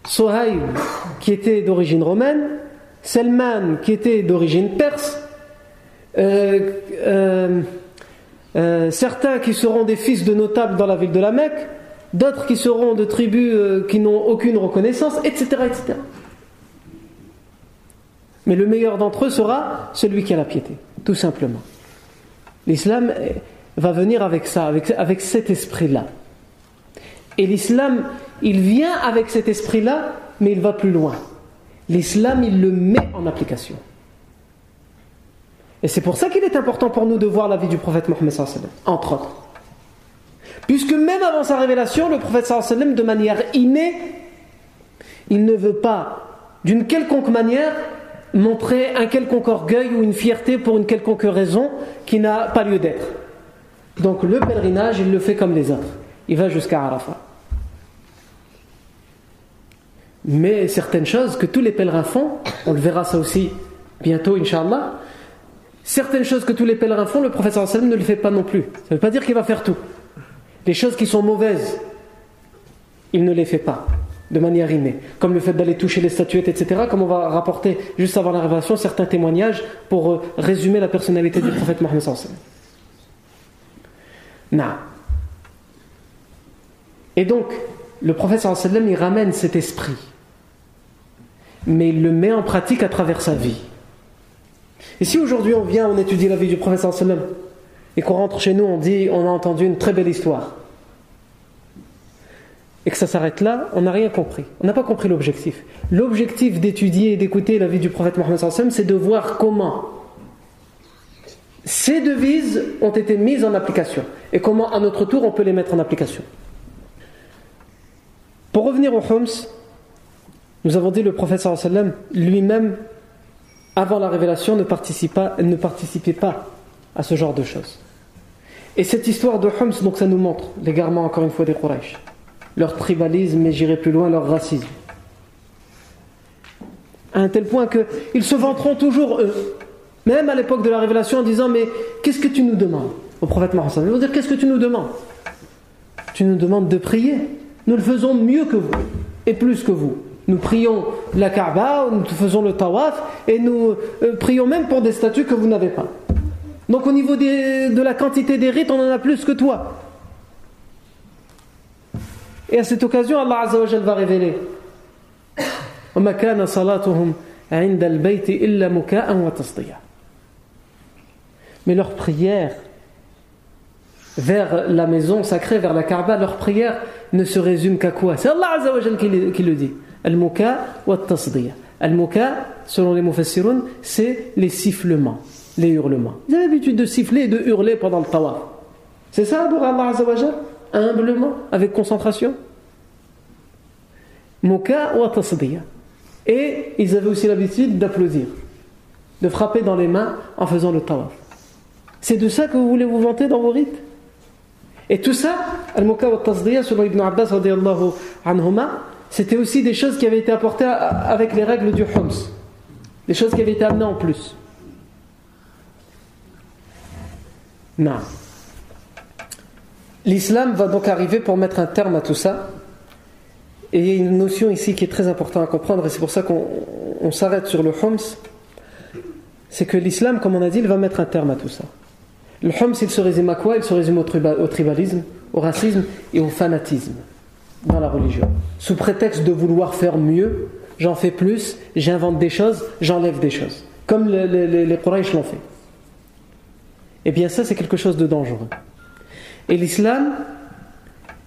Sohaïb, qui était d'origine romaine, Selman, qui était d'origine perse, euh, euh, certains qui seront des fils de notables dans la ville de la Mecque, d'autres qui seront de tribus qui n'ont aucune reconnaissance, etc., etc. Mais le meilleur d'entre eux sera celui qui a la piété, tout simplement. L'islam va venir avec ça, avec, avec cet esprit-là. Et l'islam, il vient avec cet esprit-là, mais il va plus loin. L'islam, il le met en application. Et c'est pour ça qu'il est important pour nous de voir la vie du prophète Mohammed, entre autres. Puisque même avant sa révélation, le prophète, de manière innée, il ne veut pas, d'une quelconque manière, montrer un quelconque orgueil ou une fierté pour une quelconque raison qui n'a pas lieu d'être. Donc le pèlerinage, il le fait comme les autres. Il va jusqu'à Arafat. Mais certaines choses que tous les pèlerins font, on le verra ça aussi bientôt, Inch'Allah, certaines choses que tous les pèlerins font, le professeur sallam ne le fait pas non plus. Ça ne veut pas dire qu'il va faire tout. Les choses qui sont mauvaises, il ne les fait pas de manière innée, comme le fait d'aller toucher les statuettes, etc., comme on va rapporter juste avant la révélation certains témoignages pour euh, résumer la personnalité du prophète Mohammed Na. Et donc, le prophète sallam, il ramène cet esprit, mais il le met en pratique à travers sa vie. Et si aujourd'hui on vient, on étudie la vie du prophète sallam, et qu'on rentre chez nous, on dit, on a entendu une très belle histoire, et que ça s'arrête là, on n'a rien compris. On n'a pas compris l'objectif. L'objectif d'étudier et d'écouter la vie du prophète Mohammed c'est de voir comment ces devises ont été mises en application et comment à notre tour on peut les mettre en application. Pour revenir au Homs, nous avons dit le prophète lui-même, avant la révélation, ne, ne participait pas à ce genre de choses. Et cette histoire de Homs, donc ça nous montre l'égarement encore une fois des Quraysh leur tribalisme et j'irai plus loin, leur racisme. À un tel point qu'ils se vanteront toujours, eux, même à l'époque de la révélation, en disant Mais qu'est-ce que tu nous demandes Au prophète Mohammed, ils vont dire Qu'est-ce que tu nous demandes? Tu nous demandes de prier. Nous le faisons mieux que vous et plus que vous. Nous prions la Kaaba, nous faisons le tawaf et nous euh, prions même pour des statues que vous n'avez pas. Donc au niveau de la quantité des rites, on en a plus que toi. Et à cette occasion, Allah va révéler *coughs* Mais leur prière vers la maison sacrée, vers la Kaaba, leur prière ne se résume qu'à quoi? C'est Allah Azzawajal qui, le dit. Al-muka wa tasdiya. Al-muka, selon les mufassirun, c'est les sifflements, les hurlements. Ils avaient l'habitude de siffler et de hurler pendant le tawaf. C'est ça pour Allah Azzawajal humblement, avec concentration? Moka ou tasdiya. Et ils avaient aussi l'habitude d'applaudir. de frapper dans les mains en faisant le tawaf. C'est de ça que vous voulez vous vanter dans vos rites? Et tout ça, Al-Muka wa selon Ibn Abbas c'était aussi des choses qui avaient été apportées avec les règles du Homs. Des choses qui avaient été amenées en plus. Non. L'islam va donc arriver pour mettre un terme à tout ça. Et il y a une notion ici qui est très importante à comprendre, et c'est pour ça qu'on s'arrête sur le Homs. C'est que l'islam, comme on a dit, il va mettre un terme à tout ça. Le Homs, il se résume à quoi? Il se résume au, tribalisme, au racisme et au fanatisme dans la religion. Sous prétexte de vouloir faire mieux, j'en fais plus, j'invente des choses, j'enlève des choses. Comme les, les, l'ont fait. Eh bien, ça, c'est quelque chose de dangereux. Et l'islam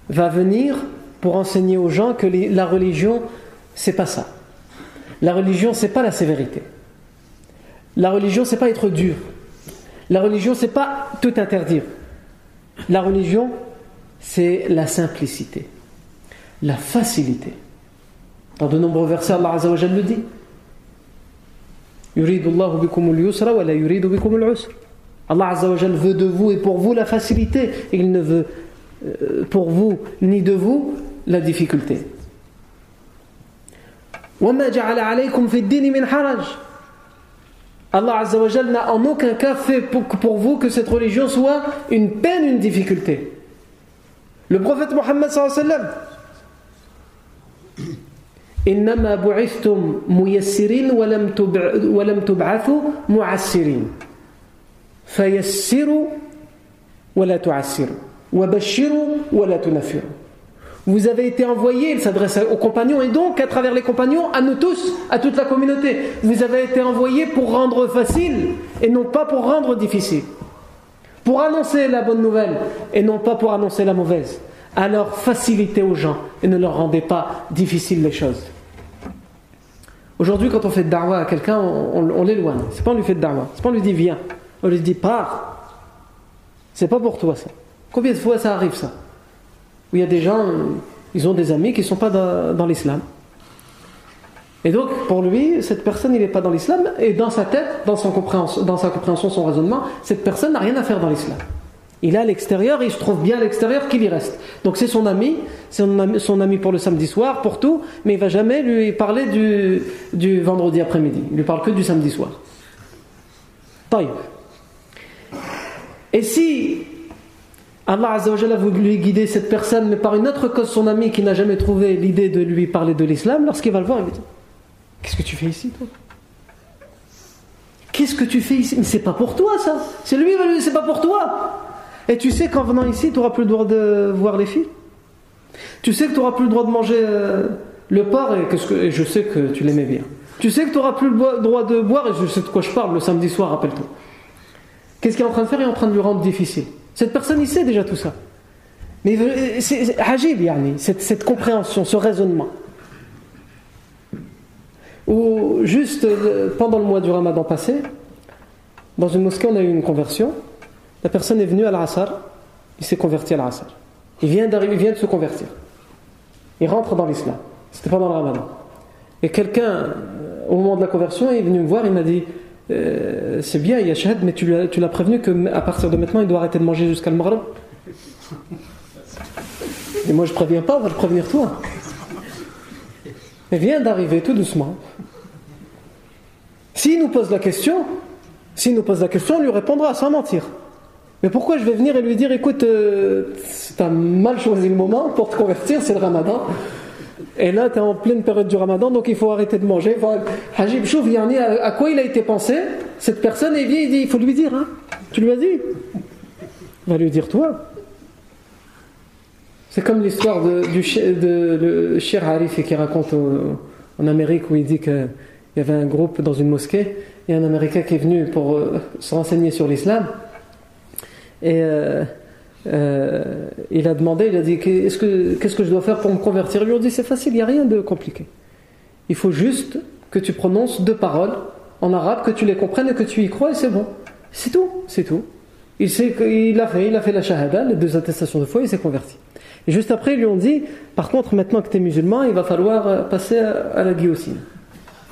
va venir pour enseigner aux gens que la religion, c'est pas ça. La religion, c'est pas la sévérité. La religion, c'est pas être dur. La religion, c'est pas tout interdire. La religion, c'est la simplicité, la facilité. Dans de nombreux versets, Allah Azza le dit. Allah Azzawajal veut de vous et pour vous la facilité. Il ne veut euh, pour vous ni de vous la difficulté. Allah Azzawajal n'a en aucun cas fait pour vous que cette religion soit une peine, une difficulté. Le prophète Mohammed sallallahu alayhi wa sallam إنما بعثتم ميسرين ولم تبعثوا معسرين vous avez été envoyé, il s'adresse aux compagnons et donc à travers les compagnons, à nous tous, à toute la communauté. Vous avez été envoyé pour rendre facile et non pas pour rendre difficile. Pour annoncer la bonne nouvelle et non pas pour annoncer la mauvaise. Alors facilitez aux gens et ne leur rendez pas difficiles les choses. Aujourd'hui, quand on fait de darwa à quelqu'un, on, l'éloigne. C'est pas on lui fait de darwa, c'est pas on lui dit viens. On lui dit pars. C'est pas pour toi ça. Combien de fois ça arrive ça? Où il y a des gens, ils ont des amis qui ne sont pas dans, l'islam. Et donc, pour lui, cette personne, il n'est pas dans l'islam, et dans sa tête, dans, son dans sa compréhension, son raisonnement, cette personne n'a rien à faire dans l'islam. Il est à l'extérieur, il se trouve bien à l'extérieur qu'il y reste. Donc c'est son ami, c'est son ami, pour le samedi soir, pour tout, mais il va jamais lui parler du, du vendredi après-midi. Il lui parle que du samedi soir. Taïb. Et si Allah a voulu lui guider cette personne, mais par une autre cause, son ami qui n'a jamais trouvé l'idée de lui parler de l'islam, lorsqu'il va le voir, il va Qu'est-ce que tu fais ici, toi? Qu'est-ce que tu fais ici? Mais c'est pas pour toi, ça C'est lui, c'est pas pour toi Et tu sais qu'en venant ici, tu n'auras plus le droit de voir les filles? Tu sais que tu n'auras plus le droit de manger euh, le porc, et, que, et je sais que tu l'aimais bien. Tu sais que tu n'auras plus le droit de boire, et je sais de quoi je parle le samedi soir, rappelle-toi. Qu'est-ce qu'il est en train de faire? Il est en train de lui rendre difficile. Cette personne, il sait déjà tout ça. Mais c'est hajib, yani, cette, cette compréhension, ce raisonnement. Ou juste euh, pendant le mois du ramadan passé, dans une mosquée, on a eu une conversion. La personne est venue à l'Assar, il s'est converti à l'Assar. Il vient d'arriver, il vient de se convertir. Il rentre dans l'islam. C'était pendant le ramadan. Et quelqu'un, euh, au moment de la conversion, est venu me voir, il m'a dit euh, c'est bien, il y a Shahad, mais tu l'as prévenu qu'à partir de maintenant, il doit arrêter de manger jusqu'à le Maghreb. *laughs* Et moi, je préviens pas, on va le prévenir toi. Il vient d'arriver tout doucement. S'il nous pose la question, s'il nous pose la question, on lui répondra sans mentir. Mais pourquoi je vais venir et lui dire écoute, euh, tu as mal choisi le moment pour te convertir, c'est le ramadan. Et là, tu es en pleine période du ramadan, donc il faut arrêter de manger. Hajib Chouf, à quoi il a été pensé Cette personne, il vient, il dit il faut lui dire. Hein. Tu lui as dit Va lui dire toi. C'est comme l'histoire du de, Cher Arif qui raconte en Amérique où il dit qu'il y avait un groupe dans une mosquée, a un Américain qui est venu pour euh, se renseigner sur l'islam. Et. Euh, euh, il a demandé, il a dit qu'est-ce que, qu'est-ce que je dois faire pour me convertir? Il lui a dit c'est facile, il n'y a rien de compliqué. Il faut juste que tu prononces deux paroles en arabe, que tu les comprennes et que tu y crois et c'est bon. C'est tout, c'est tout. Il, sait qu'il a fait, il a fait la shahada, les deux attestations de foi, il s'est converti. Et juste après, ils lui ont dit par contre, maintenant que tu es musulman, il va falloir euh, passer à la guillotine.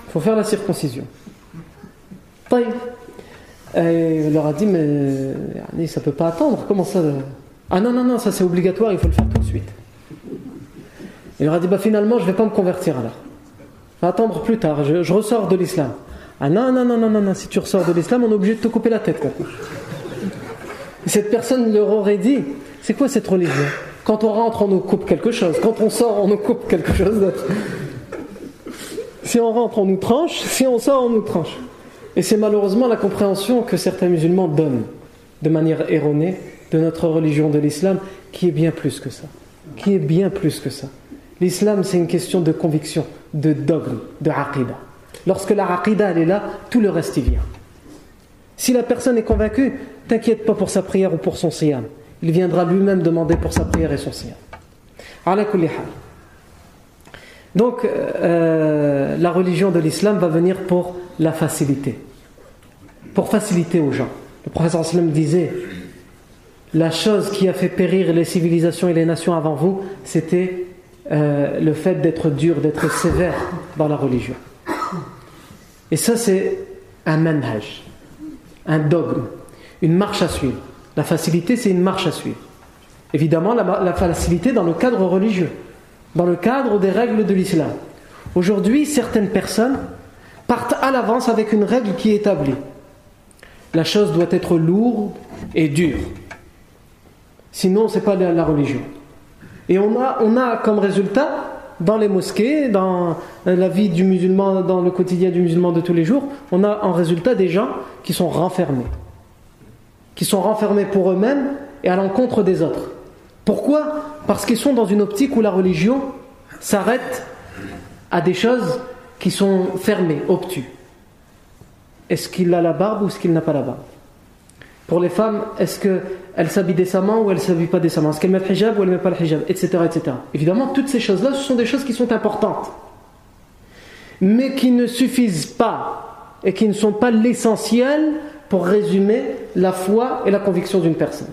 Il faut faire la circoncision. Et il leur a dit, mais ça peut pas attendre, comment ça Ah non, non, non, ça c'est obligatoire, il faut le faire tout de suite. Il leur a dit, bah finalement, je vais pas me convertir alors. Je vais attendre plus tard, je, ressors de l'islam. Ah non, non, non, non, non, si tu ressors de l'islam, on est obligé de te couper la tête Et cette personne leur aurait dit, c'est quoi cette religion? Quand on rentre, on nous coupe quelque chose. Quand on sort, on nous coupe quelque chose d'autre. Si on rentre, on nous tranche. Si on sort, on nous tranche. Et c'est malheureusement la compréhension que certains musulmans donnent de manière erronée de notre religion de l'islam, qui est bien plus que ça. Qui est bien plus que ça. L'islam, c'est une question de conviction, de dogme, de aqidah. Lorsque la aqidah, elle est là, tout le reste y vient. Si la personne est convaincue, t'inquiète pas pour sa prière ou pour son siyam. Il viendra lui-même demander pour sa prière et son siyam. Donc, euh, la religion de l'islam va venir pour la facilité. Pour faciliter aux gens. Le professeur sallam disait la chose qui a fait périr les civilisations et les nations avant vous, c'était euh, le fait d'être dur, d'être sévère dans la religion. Et ça, c'est un manhaj, un dogme, une marche à suivre. La facilité, c'est une marche à suivre. Évidemment, la facilité dans le cadre religieux, dans le cadre des règles de l'islam. Aujourd'hui, certaines personnes partent à l'avance avec une règle qui est établie. La chose doit être lourde et dure. Sinon, ce n'est pas la religion. Et on a, on a comme résultat, dans les mosquées, dans la vie du musulman, dans le quotidien du musulman de tous les jours, on a en résultat des gens qui sont renfermés. Qui sont renfermés pour eux-mêmes et à l'encontre des autres. Pourquoi? Parce qu'ils sont dans une optique où la religion s'arrête à des choses qui sont fermées, obtus. Est-ce qu'il a la barbe ou est-ce qu'il n'a pas la barbe? Pour les femmes, est-ce qu'elles s'habillent décemment ou elles ne s'habillent pas décemment? Est-ce qu'elles mettent le hijab ou elles ne mettent pas le hijab? Etc. etc. Évidemment, toutes ces choses-là, ce sont des choses qui sont importantes. Mais qui ne suffisent pas et qui ne sont pas l'essentiel pour résumer la foi et la conviction d'une personne.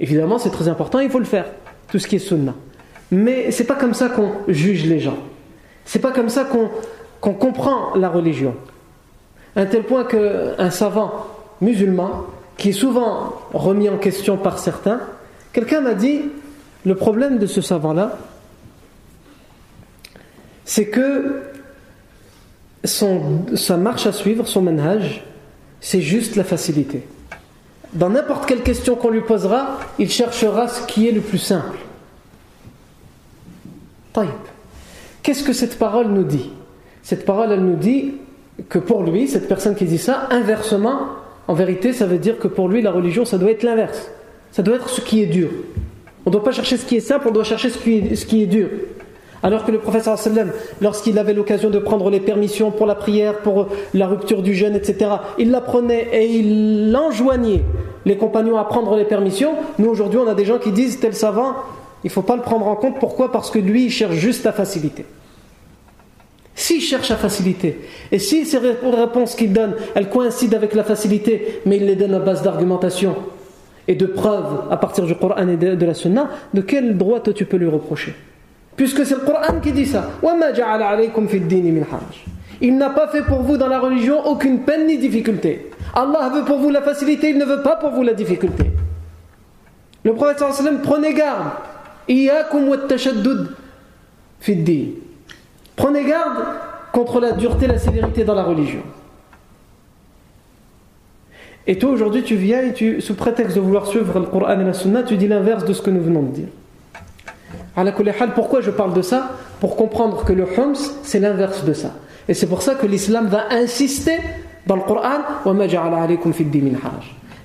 Évidemment, c'est très important, il faut le faire, tout ce qui est sunna. Mais c'est pas comme ça qu'on juge les gens. C'est pas comme ça qu'on comprend la religion. À un tel point qu'un savant musulman, qui est souvent remis en question par certains, quelqu'un m'a dit le problème de ce savant-là, c'est que sa marche à suivre, son manhaj, c'est juste la facilité. Dans n'importe quelle question qu'on lui posera, il cherchera ce qui est le plus simple. Qu'est-ce que cette parole nous dit? Cette parole, elle nous dit que pour lui, cette personne qui dit ça, inversement, en vérité, ça veut dire que pour lui, la religion, ça doit être l'inverse. Ça doit être ce qui est dur. On ne doit pas chercher ce qui est simple, on doit chercher ce qui est, dur. Alors que le professeur sallam, lorsqu'il avait l'occasion de prendre les permissions pour la prière, pour la rupture du jeûne, etc., il la prenait et il enjoignait les compagnons à prendre les permissions. Nous, aujourd'hui, on a des gens qui disent tel savant, il ne faut pas le prendre en compte. Pourquoi? Parce que lui, il cherche juste la facilité. S'il cherche la facilité, et si ces réponses qu'il donne, elles coïncident avec la facilité, mais il les donne à base d'argumentation et de preuves à partir du Coran et de la Sunna, de quel droit tu peux lui reprocher? Puisque c'est le Coran qui dit ça. Il n'a pas fait pour vous dans la religion aucune peine ni difficulté. Allah veut pour vous la facilité, il ne veut pas pour vous la difficulté. Le prophète sallam prenez garde. Prenez garde contre la dureté, la sévérité dans la religion. Et toi aujourd'hui tu viens et tu, sous prétexte de vouloir suivre le Coran et la Sunna, tu dis l'inverse de ce que nous venons de dire. Pourquoi je parle de ça? Pour comprendre que le hums, c'est l'inverse de ça. Et c'est pour ça que l'islam va insister dans le Coran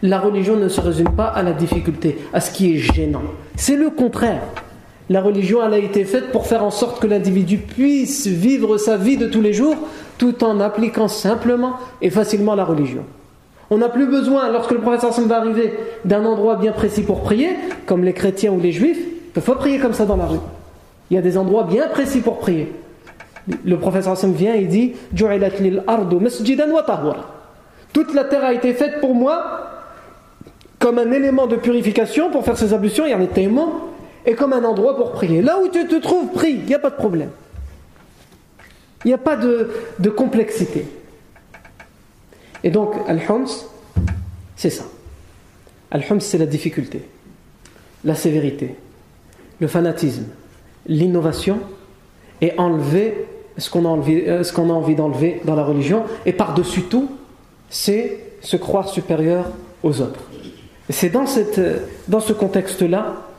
La religion ne se résume pas à la difficulté, à ce qui est gênant. C'est le contraire. La religion elle a été faite pour faire en sorte que l'individu puisse vivre sa vie de tous les jours tout en appliquant simplement et facilement la religion. On n'a plus besoin, lorsque le prophète va arriver, d'un endroit bien précis pour prier, comme les chrétiens ou les juifs, il faut prier comme ça dans la rue. Il y a des endroits bien précis pour prier. Le professeur Hassan vient et dit Toute la terre a été faite pour moi comme un élément de purification pour faire ses ablutions, il y en a tellement, et comme un endroit pour prier. Là où tu te trouves, prie, il n'y a pas de problème. Il n'y a pas de, complexité. Et donc, Al-Homs, c'est ça. Al-Homs, c'est la difficulté, la sévérité, le fanatisme, l'innovation et enlever ce qu'on a, euh, a envie d'enlever dans la religion. Et par-dessus tout, c'est se croire supérieur aux autres. C'est dans, euh, dans ce contexte-là,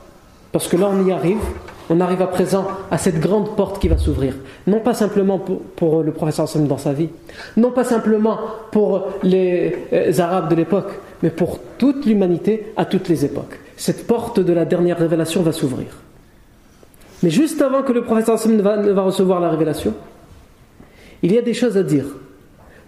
parce que là on y arrive, on arrive à présent à cette grande porte qui va s'ouvrir. Non pas simplement pour, le professeur Hassan dans sa vie, non pas simplement pour les, euh, Arabes de l'époque, mais pour toute l'humanité à toutes les époques. Cette porte de la dernière révélation va s'ouvrir. Mais juste avant que le professeur Hassan ne va, ne va recevoir la révélation, il y a des choses à dire.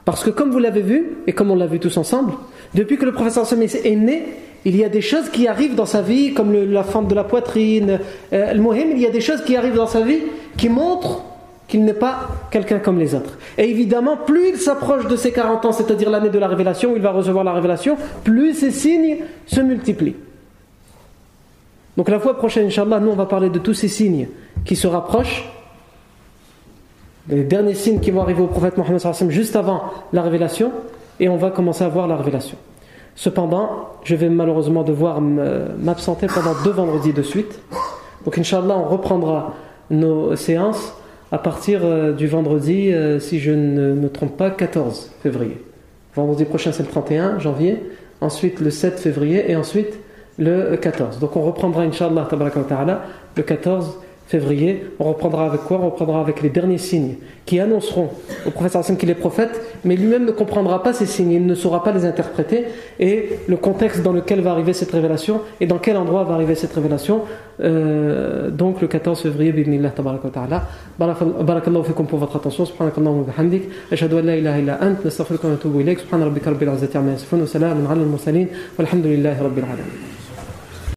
Parce que comme vous l'avez vu, et comme on l'a vu tous ensemble, depuis que le professeur Hassan est né, il y a des choses qui arrivent dans sa vie, comme la fente de la poitrine, euh, le mohim, il y a des choses qui arrivent dans sa vie qui montrent qu'il n'est pas quelqu'un comme les autres. Et évidemment, plus il s'approche de ses 40 ans, c'est-à-dire l'année de la révélation, où il va recevoir la révélation, plus ces signes se multiplient. Donc la fois prochaine, Inch'Allah, nous on va parler de tous ces signes qui se rapprochent, les derniers signes qui vont arriver au prophète Mohammed juste avant la révélation, et on va commencer à voir la révélation. Cependant, je vais malheureusement devoir m'absenter pendant deux vendredis de suite. Donc, Inch'Allah, on reprendra nos séances à partir euh, du vendredi, euh, si je ne me trompe pas, 14 février. Vendredi prochain, c'est le 31 janvier. Ensuite, le 7 février. Et ensuite, le 14. Donc, on reprendra, Inch'Allah, le 14 février, on reprendra avec quoi? On reprendra avec les derniers signes qui annonceront au prophète Hassan qu'il est prophète, mais lui-même ne comprendra pas ces signes, il ne saura pas les interpréter, et le contexte dans lequel va arriver cette révélation, et dans quel endroit va arriver cette révélation, euh, donc le 14 février, b'idnillah tabaraka ta'ala. Barakallahu fikum pour votre attention, subhanakallahu wa bihamdik, ashhadu an la ilaha illa ant, nastaghfiruka wa natubu ilayk, subhana rabbika rabbil yasifun, wa salamun ala.